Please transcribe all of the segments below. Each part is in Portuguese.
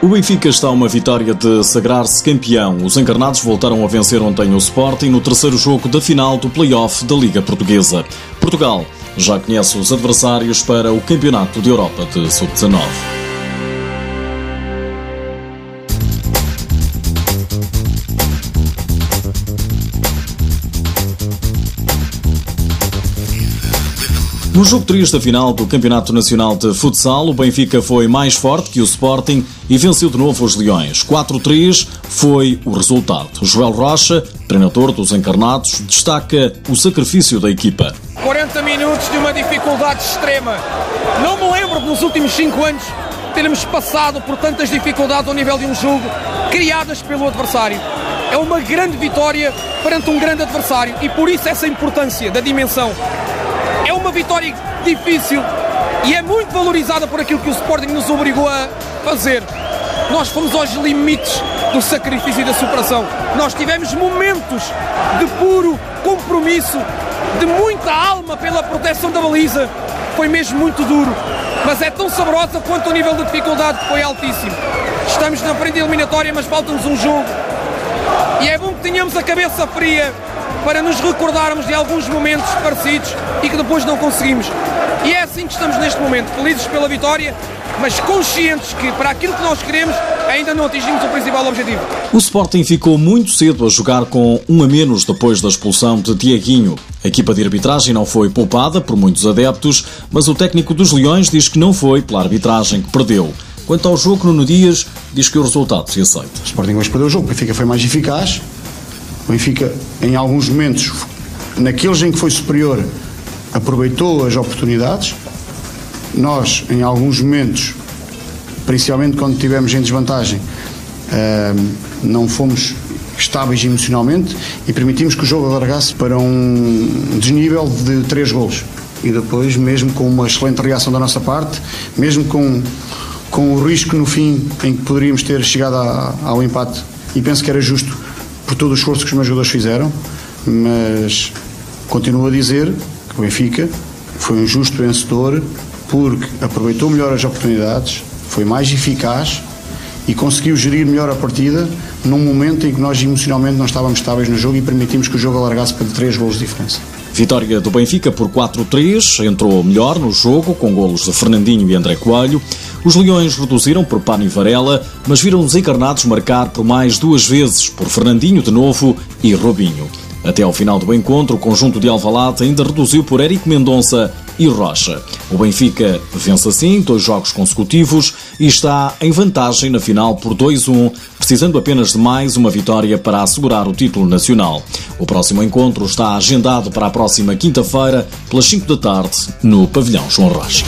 O Benfica está a uma vitória de sagrar-se campeão. Os encarnados voltaram a vencer ontem o Sporting no terceiro jogo da final do play-off da Liga Portuguesa. Portugal já conhece os adversários para o Campeonato de Europa de Sub-19. No jogo 3 da final do Campeonato Nacional de Futsal, o Benfica foi mais forte que o Sporting e venceu de novo os Leões. 4-3 foi o resultado. Joel Rocha, treinador dos encarnados, destaca o sacrifício da equipa. 40 minutos de uma dificuldade extrema. Não me lembro nos últimos 5 anos termos passado por tantas dificuldades ao nível de um jogo criadas pelo adversário. É uma grande vitória perante um grande adversário e por isso essa importância da dimensão é uma vitória difícil e é muito valorizada por aquilo que o Sporting nos obrigou a fazer. Nós fomos aos limites do sacrifício e da superação. Nós tivemos momentos de puro compromisso, de muita alma pela proteção da baliza. Foi mesmo muito duro, mas é tão saborosa quanto o nível de dificuldade que foi altíssimo. Estamos na frente eliminatória, mas falta-nos um jogo. E é bom que tenhamos a cabeça fria para nos recordarmos de alguns momentos parecidos e que depois não conseguimos. E é assim que estamos neste momento, felizes pela vitória, mas conscientes que para aquilo que nós queremos ainda não atingimos o principal objetivo. O Sporting ficou muito cedo a jogar com um a menos depois da expulsão de Tiaguinho. A equipa de arbitragem não foi poupada por muitos adeptos, mas o técnico dos Leões diz que não foi pela arbitragem que perdeu. Quanto ao jogo, Nuno Dias diz que o resultado se aceita. O Sporting hoje perdeu o jogo, o Benfica foi mais eficaz, o Benfica, em alguns momentos, naqueles em que foi superior, aproveitou as oportunidades. Nós, em alguns momentos, principalmente quando tivemos em desvantagem, não fomos estáveis emocionalmente e permitimos que o jogo alargasse para um desnível de três golos. E depois, mesmo com uma excelente reação da nossa parte, mesmo com, com o risco no fim em que poderíamos ter chegado a, ao empate, e penso que era justo por todo o esforço que os meus jogadores fizeram, mas continuo a dizer que o Benfica foi um justo vencedor porque aproveitou melhor as oportunidades, foi mais eficaz e conseguiu gerir melhor a partida num momento em que nós emocionalmente não estávamos estáveis no jogo e permitimos que o jogo alargasse para 3 golos de diferença. Vitória do Benfica por 4-3, entrou melhor no jogo com golos de Fernandinho e André Coelho. Os Leões reduziram por Pani Varela, mas viram os encarnados marcar por mais duas vezes por Fernandinho de novo e Robinho. Até ao final do encontro, o conjunto de Alvalade ainda reduziu por Érico Mendonça e Rocha. O Benfica vence assim dois jogos consecutivos e está em vantagem na final por 2-1, precisando apenas de mais uma vitória para assegurar o título nacional. O próximo encontro está agendado para a próxima quinta-feira, pelas 5 da tarde, no Pavilhão João Rocha.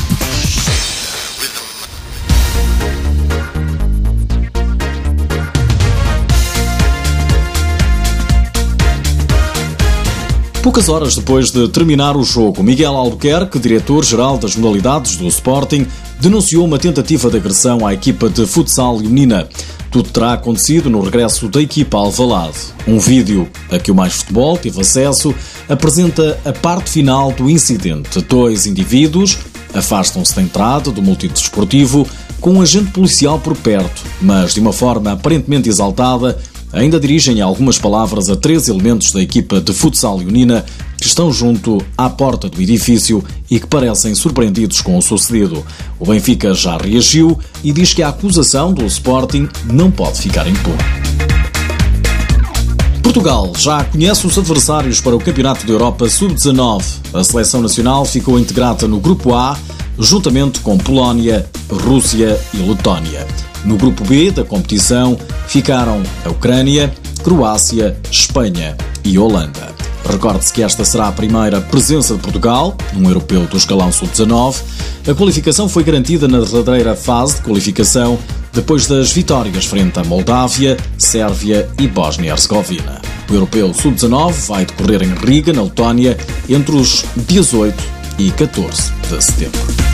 Poucas horas depois de terminar o jogo, Miguel Albuquerque, diretor-geral das modalidades do Sporting, denunciou uma tentativa de agressão à equipa de futsal leonina. Tudo terá acontecido no regresso da equipa ao Alvalade. Um vídeo a que o Mais Futebol teve acesso apresenta a parte final do incidente. Dois indivíduos afastam-se da entrada do multidesportivo com um agente policial por perto, mas de uma forma aparentemente exaltada, ainda dirigem algumas palavras a três elementos da equipa de futsal leonina que estão junto à porta do edifício e que parecem surpreendidos com o sucedido. O Benfica já reagiu e diz que a acusação do Sporting não pode ficar impune. Portugal já conhece os adversários para o Campeonato da Europa Sub-19. A seleção nacional ficou integrada no Grupo A, juntamente com Polónia, Rússia e Letónia. No grupo B da competição ficaram a Ucrânia, Croácia, Espanha e Holanda. Recorde-se que esta será a primeira presença de Portugal num europeu do escalão sub-19. A qualificação foi garantida na derradeira fase de qualificação depois das vitórias frente a Moldávia, Sérvia e Bósnia-Herzegovina. O europeu sub-19 vai decorrer em Riga, na Letónia, entre os 18 e 14 de setembro.